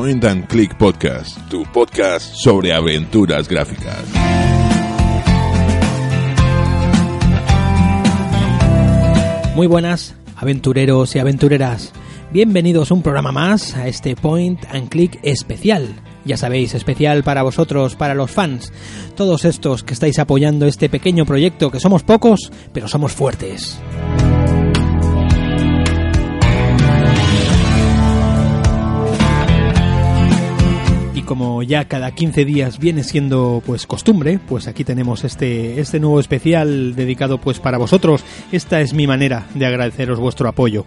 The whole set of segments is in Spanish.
Point and Click Podcast, tu podcast sobre aventuras gráficas. Muy buenas, aventureros y aventureras. Bienvenidos un programa más a este Point and Click especial. Ya sabéis, especial para vosotros, para los fans, todos estos que estáis apoyando este pequeño proyecto, que somos pocos, pero somos fuertes. Ya cada 15 días viene siendo pues costumbre, pues aquí tenemos este, este nuevo especial dedicado pues para vosotros. Esta es mi manera de agradeceros vuestro apoyo.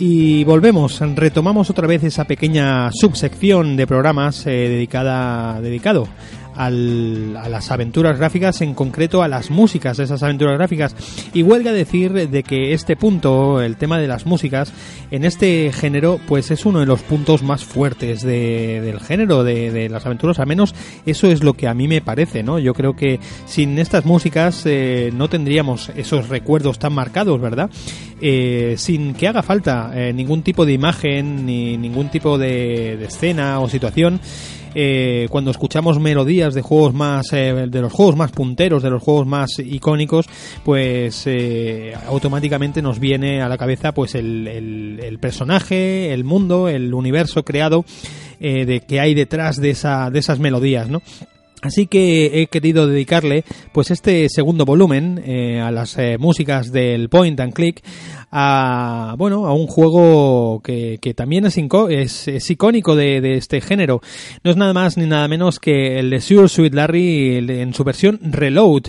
Y volvemos, retomamos otra vez esa pequeña subsección de programas eh, dedicada, dedicado al, a las aventuras gráficas, en concreto a las músicas de esas aventuras gráficas. Y huelga decir de que este punto, el tema de las músicas, en este género, pues es uno de los puntos más fuertes de, del género de, las aventuras, al menos eso es lo que a mí me parece, ¿no? Yo creo que sin estas músicas eh, no tendríamos esos recuerdos tan marcados, ¿verdad? Eh, sin que haga falta eh, ningún tipo de imagen ni ningún tipo de, escena o situación. Eh, cuando escuchamos melodías de juegos más eh, de los juegos más punteros de los juegos más icónicos pues automáticamente nos viene a la cabeza pues el, el, personaje el mundo el universo creado de que hay detrás de esa de esas melodías no Así que he querido dedicarle pues este segundo volumen eh, a las eh, músicas del Point and Click a bueno a un juego que, que también es, es, icónico de, este género. No es nada más ni nada menos que el de Sure Sweet Larry en su versión Reload.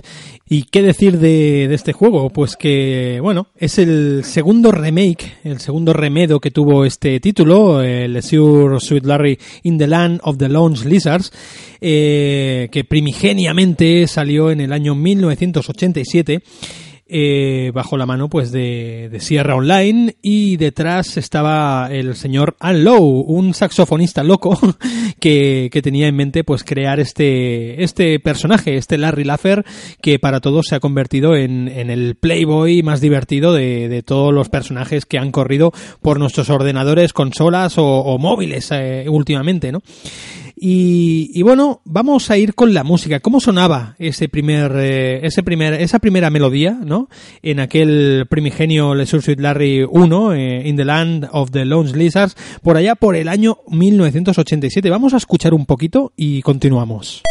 ¿Y qué decir de, este juego? Pues que, bueno, es el segundo remake, el segundo remedo que tuvo este título, el Sure Sweet Larry in the Land of the Lone Lizards, eh, que primigeniamente salió en el año 1987 eh, bajo la mano pues de, de, Sierra Online y detrás estaba el señor Al Lowe, un saxofonista loco que, que, tenía en mente pues crear este, este personaje, este Larry Laffer, que para todos se ha convertido en, en el playboy más divertido de, de, todos los personajes que han corrido por nuestros ordenadores, consolas o, o móviles eh, últimamente, ¿no? Y, bueno, vamos a ir con la música. ¿Cómo sonaba ese primer, eh, ese primer, esa primera melodía, no? En aquel primigenio Le Sweet Larry 1, eh, In the Land of the Lone Lizards, por allá por el año 1987. Vamos a escuchar un poquito y continuamos.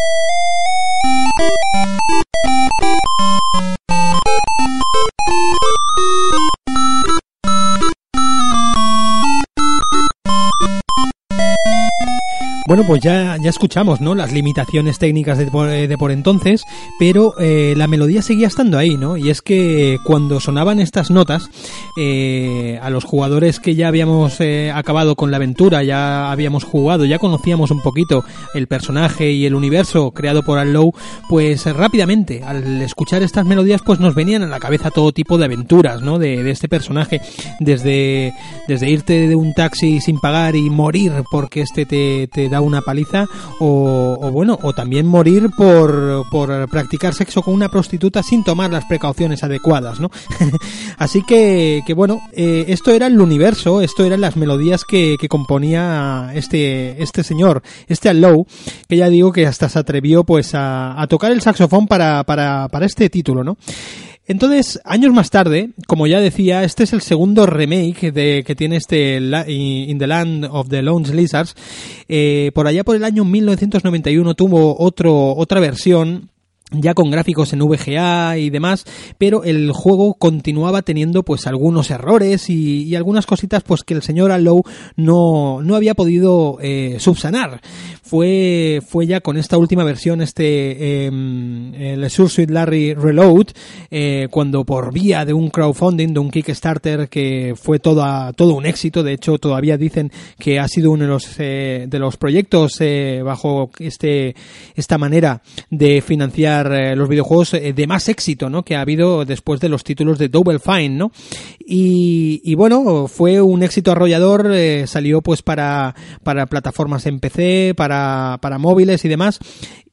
Bueno, pues ya, ya escuchamos, ¿no? Las limitaciones técnicas de por, de por entonces, pero eh, la melodía seguía estando ahí, ¿no? Y es que cuando sonaban estas notas, eh, a los jugadores que ya habíamos eh, acabado con la aventura, ya habíamos jugado, ya conocíamos un poquito el personaje y el universo creado por Allow, pues rápidamente, al escuchar estas melodías, pues nos venían a la cabeza todo tipo de aventuras, ¿no? De, de este personaje, desde, desde irte de un taxi sin pagar y morir porque este te, te da una paliza o, o, bueno o también morir por, por practicar sexo con una prostituta sin tomar las precauciones adecuadas no así que, que bueno eh, esto era el universo esto eran las melodías que, que componía este este señor este Low que ya digo que hasta se atrevió pues a, a tocar el saxofón para, para, para este título no entonces, años más tarde, como ya decía, este es el segundo remake de, que tiene este In the Land of the Lone Lizards. Eh, por allá por el año 1991 tuvo otro, otra versión ya con gráficos en VGA y demás, pero el juego continuaba teniendo pues algunos errores y, algunas cositas pues que el señor Allow no, no había podido eh, subsanar. Fue, fue ya con esta última versión, este eh, el Larry Reload, eh, cuando por vía de un crowdfunding, de un Kickstarter que fue toda, todo un éxito, de hecho todavía dicen que ha sido uno de los, eh, de los proyectos bajo este, esta manera de financiar eh, los videojuegos eh, de más éxito, ¿no? Que ha habido después de los títulos de Double Fine, ¿no? Y, y bueno, fue un éxito arrollador, eh, salió pues para, para plataformas en PC, para, para móviles y demás.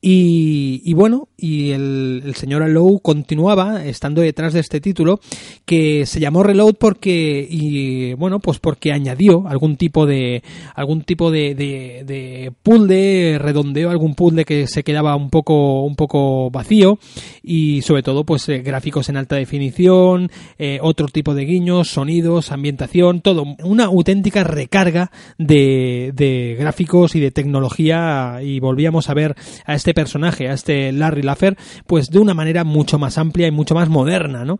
Y, bueno, y el, señor Alou continuaba estando detrás de este título que se llamó Reload porque, y bueno, pues porque añadió algún tipo de, algún tipo de, de, de puzzle, redondeó algún puzzle que se quedaba un poco, un poco vacío. Y sobre todo pues eh, gráficos en alta definición, eh, otro tipo de guiños, sonidos, ambientación, todo, una auténtica recarga de, de gráficos y de tecnología. Y volvíamos a ver a este personaje, a este Larry Laffer, pues de una manera mucho más amplia y mucho más moderna, ¿no?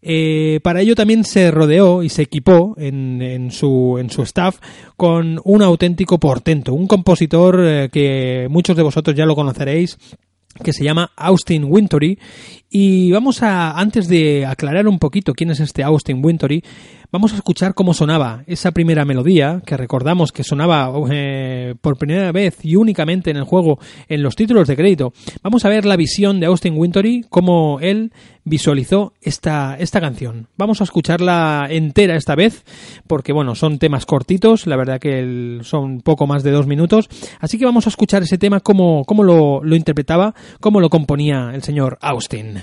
Eh, para ello también se rodeó y se equipó en, en, su, en su staff con un auténtico portento, un compositor eh, que muchos de vosotros ya lo conoceréis, que se llama Austin Wintory y vamos a antes de aclarar un poquito quién es este Austin Wintory vamos a escuchar cómo sonaba esa primera melodía que recordamos que sonaba eh, por primera vez y únicamente en el juego en los títulos de crédito. Vamos a ver la visión de Austin Wintory cómo él visualizó esta, esta canción. Vamos a escucharla entera esta vez porque bueno son temas cortitos la verdad que son poco más de dos minutos. Así que vamos a escuchar ese tema cómo, cómo lo, lo interpretaba cómo lo componía el señor Austin